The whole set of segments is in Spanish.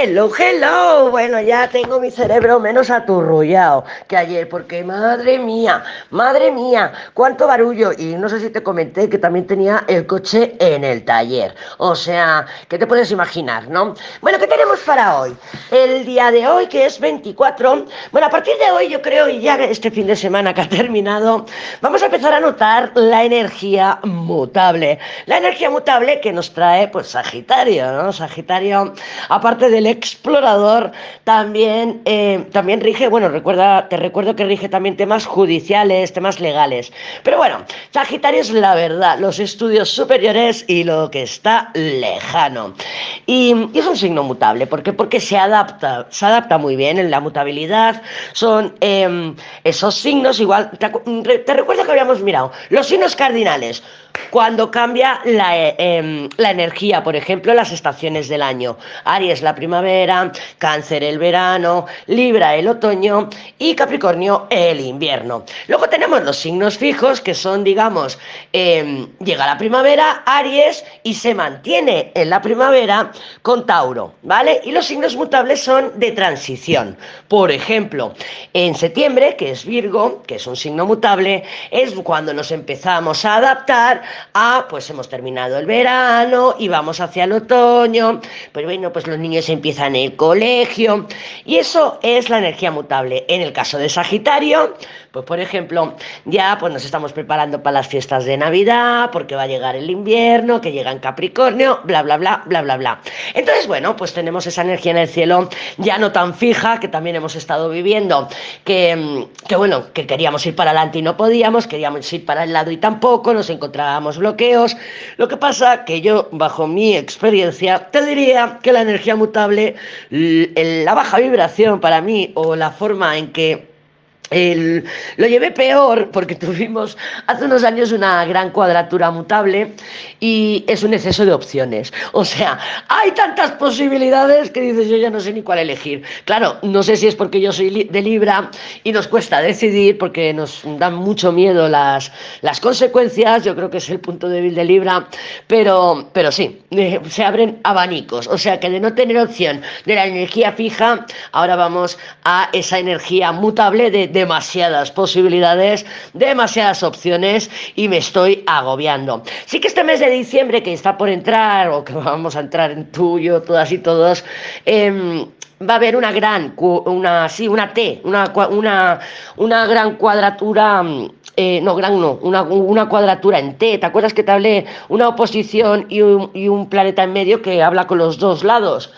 Hello, hello. Bueno, ya tengo mi cerebro menos aturrullado que ayer, porque madre mía, madre mía, cuánto barullo. Y no sé si te comenté que también tenía el coche en el taller. O sea, ¿qué te puedes imaginar, no? Bueno, ¿qué tenemos para hoy? El día de hoy, que es 24. Bueno, a partir de hoy, yo creo, y ya este fin de semana que ha terminado, vamos a empezar a notar la energía mutable. La energía mutable que nos trae, pues, Sagitario, ¿no? Sagitario, aparte del explorador, también, eh, también rige, bueno, recuerda, te recuerdo que rige también temas judiciales, temas legales. Pero bueno, Sagitario es la verdad, los estudios superiores y lo que está lejano. Y, es un signo mutable, ¿por qué? Porque se adapta, se adapta muy bien en la mutabilidad, son em, esos signos, igual, te recuerdo que habíamos mirado, los signos cardinales, cuando cambia la, eh, em, la, energía, por ejemplo, las estaciones del año. Aries la primavera, Cáncer el verano, Libra el otoño y Capricornio el invierno. Luego tenemos los signos fijos que son, digamos, em, llega la primavera, Aries y se mantiene en la primavera con Tauro, ¿vale? Y los signos mutables son de transición. Por ejemplo, en septiembre, que es Virgo, que es un signo mutable, es cuando nos empezamos a adaptar ah, pues hemos terminado el verano y vamos hacia el otoño, pues bueno, pues los niños empiezan el colegio y eso es la energía mutable. En el caso de Sagitario, pues por ejemplo, ya pues nos estamos preparando para las fiestas de Navidad, porque va a llegar el invierno, que llega en Capricornio, bla, bla, bla, bla, bla, bla. Entonces, bueno, pues tenemos esa energía en el cielo ya no tan fija, que también hemos estado viviendo, que, que bueno, que queríamos ir para adelante y no podíamos, queríamos ir para el lado y tampoco, nos encontrábamos bloqueos. Lo que pasa que yo, bajo mi experiencia, te diría que la energía mutable, la baja vibración para mí o la forma en que lo llevé peor porque tuvimos hace unos años una gran cuadratura mutable y es un exceso de opciones. O sea, hay tantas posibilidades que dices yo ya no sé ni cuál elegir. Claro, no sé si es porque yo soy de Libra y nos cuesta decidir porque nos dan mucho miedo las, las consecuencias, yo creo que es el punto débil de Libra, pero, pero sí, eh, se abren abanicos. O sea que de no tener opción de la energía fija, ahora vamos a esa energía mutable de demasiadas posibilidades, demasiadas opciones y me estoy agobiando. Sí que este mes de diciembre que está por entrar o que vamos a entrar en tuyo, todas y todos, em, va a haber una gran, una, sí, una T, una, una, una gran cuadratura, eh, no, gran no, una, una, cuadratura en T. ¿Te acuerdas que te hablé una oposición y un, y un planeta en medio que habla con los dos lados,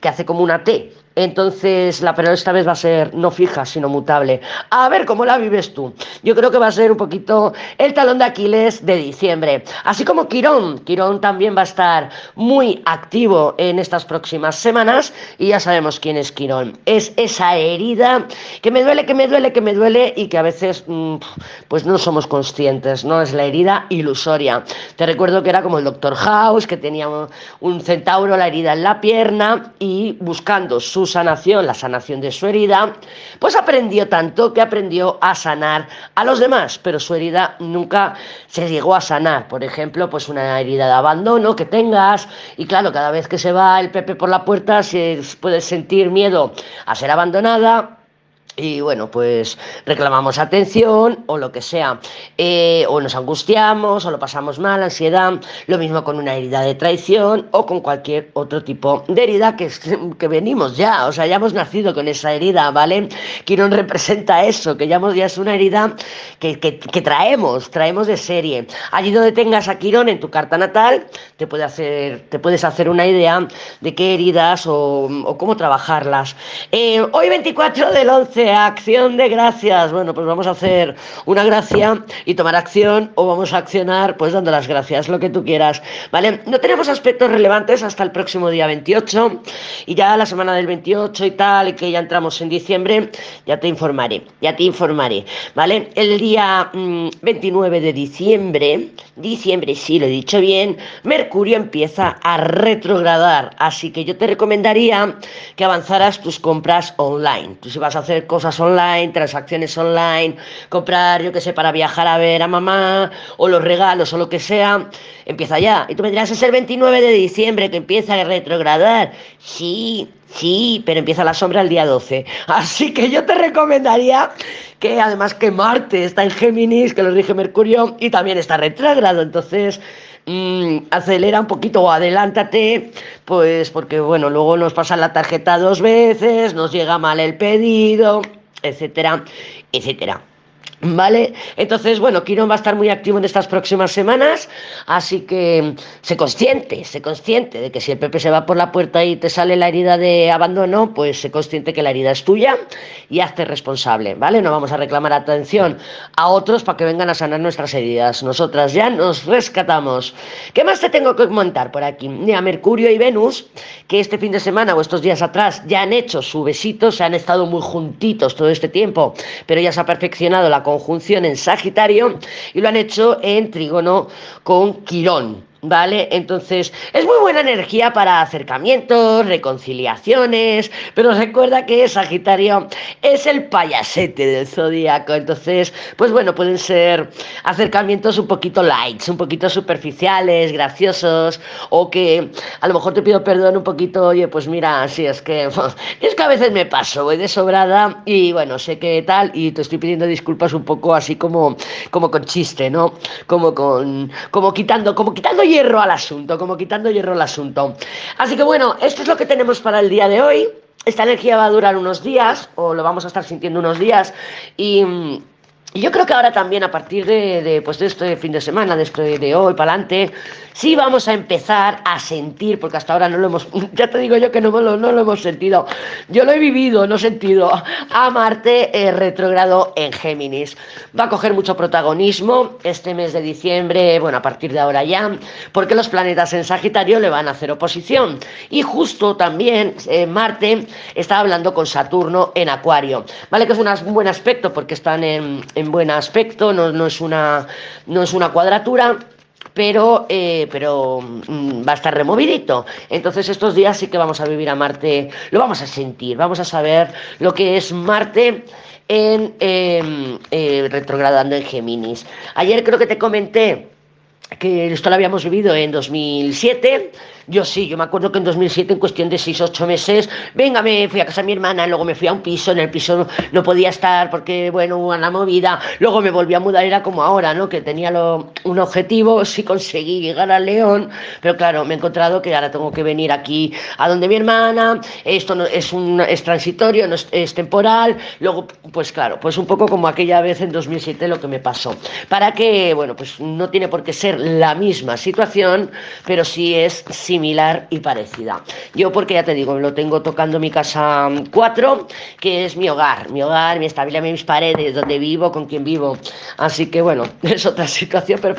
que hace como una T? Entonces, la pero esta vez va a ser no fija, sino mutable. A ver cómo la vives tú. Yo creo que va a ser un poquito el talón de Aquiles de diciembre. Así como Quirón. Quirón también va a estar muy activo en estas próximas semanas. Y ya sabemos quién es Quirón. Es esa herida que me duele, que me duele, que me duele y que a veces mm, pues no somos conscientes. No es la herida ilusoria. Te recuerdo que era como el Doctor House, que tenía un centauro, la herida en la pierna y buscando su sanación, la sanación de su herida, pues aprendió tanto que aprendió a sanar a los demás, pero su herida nunca se llegó a sanar. Por ejemplo, pues una herida de abandono que tengas y claro, cada vez que se va el Pepe por la puerta, se puedes sentir miedo a ser abandonada y bueno, pues reclamamos atención o lo que sea, eh, o nos angustiamos o lo pasamos mal, ansiedad, lo mismo con una herida de traición o con cualquier otro tipo de herida que, que venimos ya, o sea, ya hemos nacido con esa herida, ¿vale? Quirón representa eso, que ya, ya es una herida que, que, traemos, traemos de serie. Allí donde tengas a Quirón en tu carta natal, te, puede hacer, te puedes hacer una idea de qué heridas o, o cómo trabajarlas. Eh, hoy 24 del 11 acción de gracias. Bueno, pues vamos a hacer una gracia y tomar acción o vamos a accionar pues dando las gracias, lo que tú quieras. ¿Vale? No tenemos aspectos relevantes hasta el próximo día 28 y ya la semana del 28 y tal, y que ya entramos en diciembre, ya te informaré, ya te informaré. ¿Vale? El día 29 mm, de diciembre, diciembre, sí, lo he dicho bien, Mercurio empieza a retrogradar, así que yo te recomendaría que avanzaras tus compras online. Tú si vas a hacer cosas online, transacciones online, comprar, yo qué sé, para viajar a ver a mamá, o los regalos, o lo que sea, empieza ya. Y tú me dirás, es el 29 de diciembre que empieza a retrogradar. Sí, Sí, pero empieza la sombra el día 12. Así que yo te recomendaría que además que Marte está en Géminis, que lo dije Mercurio, y también está retrógrado. Entonces, mmm, acelera un poquito o adelántate, pues porque bueno, luego nos pasan la tarjeta dos veces, nos llega mal el pedido, etcétera, etcétera. ¿Vale? Entonces, bueno, Quirón va a estar muy activo en estas próximas semanas, así que sé consciente, sé consciente de que si el Pepe se va por la puerta y te sale la herida de abandono, pues sé consciente que la herida es tuya y hazte responsable, ¿vale? No vamos a reclamar atención a otros para que vengan a sanar nuestras heridas. Nosotras ya nos rescatamos. ¿Qué más te tengo que comentar por aquí? Mira, Mercurio y Venus, que este fin de semana o estos días atrás ya han hecho su besito, se han estado muy juntitos todo este tiempo, pero ya se ha perfeccionado la conjunción en Sagitario y lo han hecho en trígono con Quirón. ¿Vale? Entonces, es muy buena energía para acercamientos, reconciliaciones, pero recuerda que Sagitario es el payasete del zodíaco, entonces, pues bueno, pueden ser acercamientos un poquito lights, un poquito superficiales, graciosos, o que a lo mejor te pido perdón un poquito, oye, pues mira, sí, es que, es que a veces me paso, voy de sobrada y bueno, sé que tal, y te estoy pidiendo disculpas un poco así como, como con chiste, ¿no? Como con, como quitando, como quitando hierro al asunto, como quitando hierro al asunto. Así que bueno, esto es lo que tenemos para el día de hoy. Esta energía va a durar unos días, o lo vamos a estar sintiendo unos días, y y yo creo que ahora también, a partir de, de, pues de este fin de semana, de, este, de hoy para adelante, sí vamos a empezar a sentir, porque hasta ahora no lo hemos, ya te digo yo que no lo, no lo hemos sentido. Yo lo he vivido, no he sentido, a Marte eh, retrogrado en Géminis. Va a coger mucho protagonismo este mes de diciembre, bueno, a partir de ahora ya, porque los planetas en Sagitario le van a hacer oposición. Y justo también eh, Marte está hablando con Saturno en Acuario, ¿vale? Que es un buen aspecto porque están en, buen aspecto, no, no, es, una, no es una cuadratura, pero, eh, pero mm, va a estar removidito. Entonces estos días sí que vamos a vivir a Marte, lo vamos a sentir, vamos a saber lo que es Marte en eh, eh, retrogradando en Géminis. Ayer creo que te comenté que esto lo habíamos vivido en 2007 yo sí, yo me acuerdo que en 2007, en cuestión de 6 8 meses, venga, me fui a casa de mi hermana, luego me fui a un piso, en el piso no podía estar porque, bueno, hubo una movida, luego me volví a mudar, era como ahora, ¿no? Que tenía lo, un objetivo, sí conseguí llegar a León, pero claro, me he encontrado que ahora tengo que venir aquí a donde mi hermana, esto no, es, un, es transitorio, es, es temporal, luego, pues claro, pues un poco como aquella vez en 2007 lo que me pasó. Para que, bueno, pues no tiene por qué ser la misma situación, pero sí es similar y parecida. Yo porque ya te digo, lo tengo tocando mi casa 4, que es mi hogar, mi hogar, mi estabilidad, mis paredes, donde vivo, con quien vivo. Así que bueno, es otra situación, pero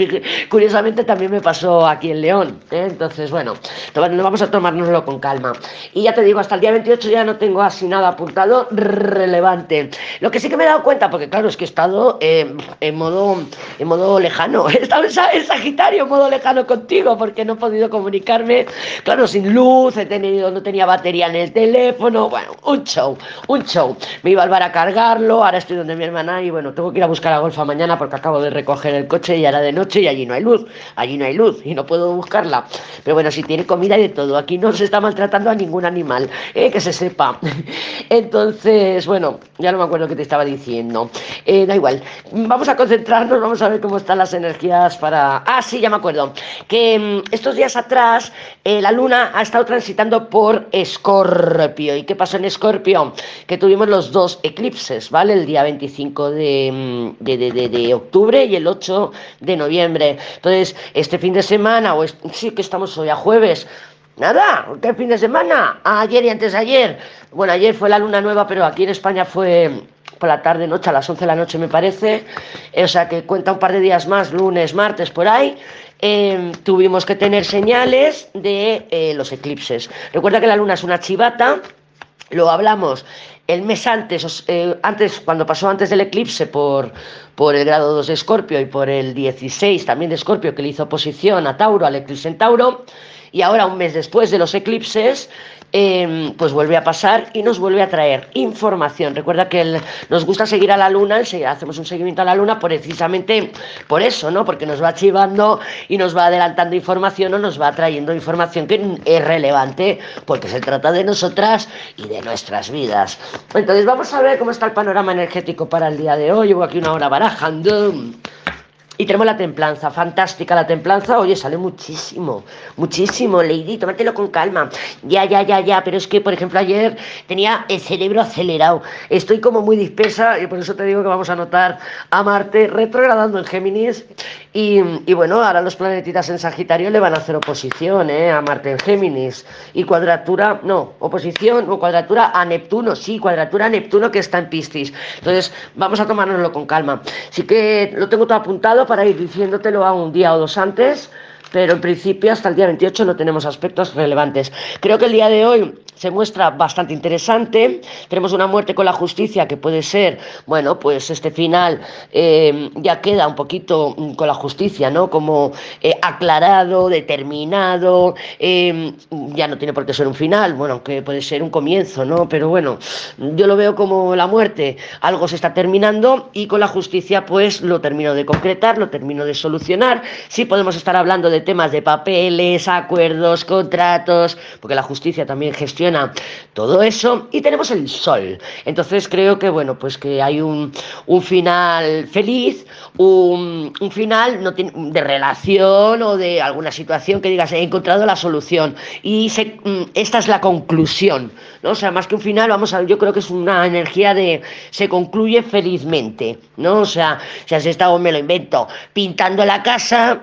curiosamente también me pasó aquí en León. ¿eh? Entonces, bueno, vamos a tomárnoslo con calma. Y ya te digo, hasta el día 28 ya no tengo así nada apuntado relevante. Lo que sí que me he dado cuenta, porque claro, es que he estado eh, en, modo, en modo lejano, he estado en Sagitario, en modo lejano contigo, porque no he podido comunicarme claro, sin luz, he tenido, no tenía batería en el teléfono, bueno, un show, un show. Me iba al bar a cargarlo, ahora estoy donde mi hermana y bueno, tengo que ir a buscar a Golfa mañana porque acabo de recoger el coche y ahora de noche y allí no hay luz, allí no hay luz y no puedo buscarla. Pero bueno, si tiene comida y de todo, aquí no se está maltratando a ningún animal, eh, que se sepa. Entonces, bueno, ya no me acuerdo qué te estaba diciendo. Eh, da igual, vamos a concentrarnos, vamos a ver cómo están las energías para... Ah, sí, ya me acuerdo, que mm, estos días atrás eh, la luna ha estado transitando por Escorpio. ¿Y qué pasó en Escorpio? Que tuvimos los dos eclipses, ¿vale? El día 25 mm, de, de, de, octubre y el 8 de noviembre. Entonces, este fin de semana, o sí que estamos hoy a jueves, Nada, ¿qué fin de semana? Ayer y antes de ayer. Bueno, ayer fue la luna nueva, pero aquí en España fue por la tarde, noche, a las 11 de la noche me parece. O sea que cuenta un par de días más, lunes, martes, por ahí. Em, tuvimos que tener señales de eh, los eclipses. Recuerda que la luna es una chivata, lo hablamos el mes antes, eh, antes cuando pasó antes del eclipse por, por el grado 2 de Escorpio y por el 16 también de Escorpio que le hizo oposición a Tauro, al eclipse en Tauro, y ahora un mes después de los eclipses Em, pues vuelve a pasar y nos vuelve a traer información. Recuerda que nos gusta seguir a la luna, hacemos un seguimiento a la luna precisamente por eso, ¿no? Porque nos va chivando y nos va adelantando información o nos va trayendo información que es relevante porque se trata de nosotras y de nuestras vidas. Entonces vamos a ver cómo está el panorama energético para el día de hoy. Llevo aquí una hora barajando. Y tenemos la templanza, fantástica la templanza, oye, sale muchísimo, muchísimo, Lady, tómatelo con calma. Ya, ya, ya, ya, pero es que, por ejemplo, ayer tenía el cerebro acelerado, estoy como muy dispersa y por eso te digo que vamos a notar a Marte retrogradando en Géminis y, bueno, ahora los planetitas en Sagitario le van a hacer oposición ¿eh? a Marte en Géminis y cuadratura, no, oposición o cuadratura a Neptuno, sí, cuadratura a Neptuno que está en Piscis. Entonces, vamos a tomárnoslo con calma. Sí que lo tengo todo apuntado para ir diciéndotelo a un día o dos antes, pero en principio hasta el día 28 no tenemos aspectos relevantes. Creo que el día de hoy se muestra bastante interesante. Tenemos una muerte con la justicia que puede ser, bueno, pues este final eh, ya queda un poquito mm, con la justicia, ¿no? Como eh, aclarado, determinado, eh, ya no tiene por qué ser un final, bueno, aunque puede ser un comienzo, ¿no? Pero bueno, yo lo veo como la muerte, algo se está terminando y con la justicia pues lo termino de concretar, lo termino de solucionar. Sí podemos estar hablando de temas de papeles, acuerdos, contratos, porque la justicia también gestiona todo eso y tenemos el sol. Entonces creo que bueno, pues que hay un, final feliz, un, final no de relación o de alguna situación que digas he encontrado la solución y mm, esta es la conclusión, ¿no? O sea, más que un final, vamos a yo creo que es una energía de se concluye felizmente, ¿no? O sea, si has estado, me lo invento, pintando la casa,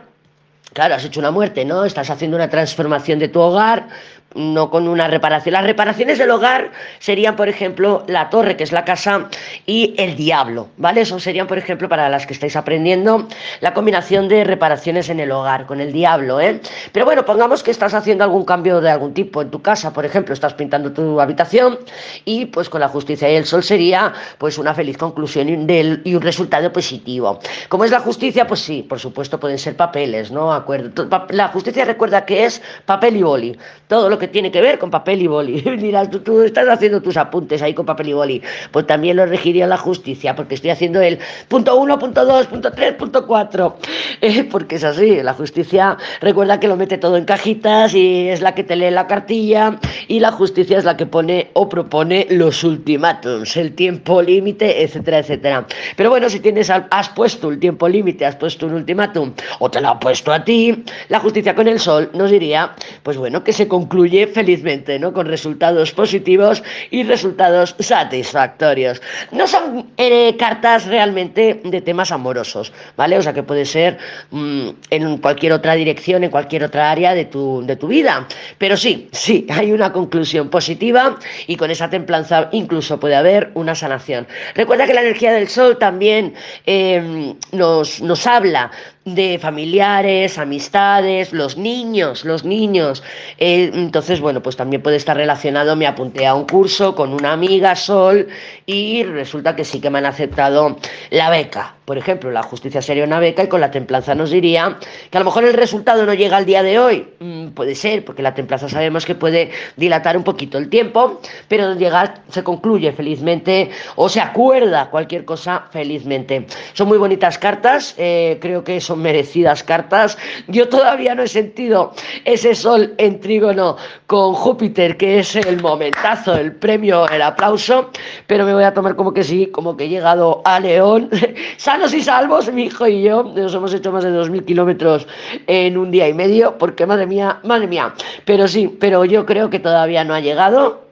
Claro, has hecho una muerte, ¿no? Estás haciendo una transformación de tu hogar, no con una reparación. Las reparaciones del hogar serían, por ejemplo, la torre, que es la casa, y el diablo, ¿vale? Eso serían, por ejemplo, para las que estáis aprendiendo, la combinación de reparaciones en el hogar, con el diablo, ¿eh? Pero bueno, pongamos que estás haciendo algún cambio de algún tipo en tu casa, por ejemplo, estás pintando tu habitación y pues con la justicia y el sol sería pues una feliz conclusión y un resultado positivo. ¿Cómo es la justicia? Pues sí, por supuesto pueden ser papeles, ¿no? Acuerdo. La justicia recuerda que es papel y boli. Todo lo que tiene que ver con papel y boli. Dirás, tú, estás haciendo tus apuntes ahí con papel y boli. Pues también lo regiría la justicia, porque estoy haciendo el punto 1, punto 2, punto 3, punto 4. Eh, porque es así, la justicia recuerda que lo mete todo en cajitas y es la que te lee la cartilla y la justicia es la que pone o propone los ultimátums, el tiempo límite, etcétera, etcétera. Pero bueno, si tienes, has puesto el tiempo límite, has puesto un ultimátum o te lo ha puesto a ti, la justicia con el sol nos diría, pues bueno, que se concluye felizmente, ¿no? Con resultados positivos y resultados satisfactorios. No son eh, cartas realmente de temas amorosos, ¿vale? O sea que puede ser mm, en cualquier otra dirección, en cualquier otra área de tu, de tu vida. Pero sí, sí, hay una conclusión positiva y con esa templanza incluso puede haber una sanación. Recuerda que la energía del sol también eh, nos, nos habla de familiares, amistades, los niños, los niños. Eh, entonces, bueno, pues también puede estar relacionado, me apunté a un curso con una amiga, Sol, y resulta que sí que me han aceptado la beca. Por ejemplo, la justicia sería una beca y con la templanza nos diría que a lo mejor el resultado no llega al día de hoy. Mm, puede ser, porque la templanza sabemos que puede dilatar un poquito el tiempo, pero llegar se concluye felizmente o se acuerda cualquier cosa felizmente. Son muy bonitas cartas, eh, creo que son merecidas cartas. Yo todavía no he sentido ese sol en trígono con Júpiter, que es el momentazo, el premio, el aplauso, pero me voy a tomar como que sí, como que he llegado a León. sanos y salvos, mi hijo y yo, nos hemos hecho más de 2.000 kilómetros en un día y medio, porque madre mía, madre mía, pero sí, pero yo creo que todavía no ha llegado,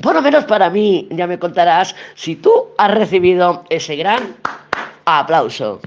por lo menos para mí, ya me contarás si tú has recibido ese gran aplauso.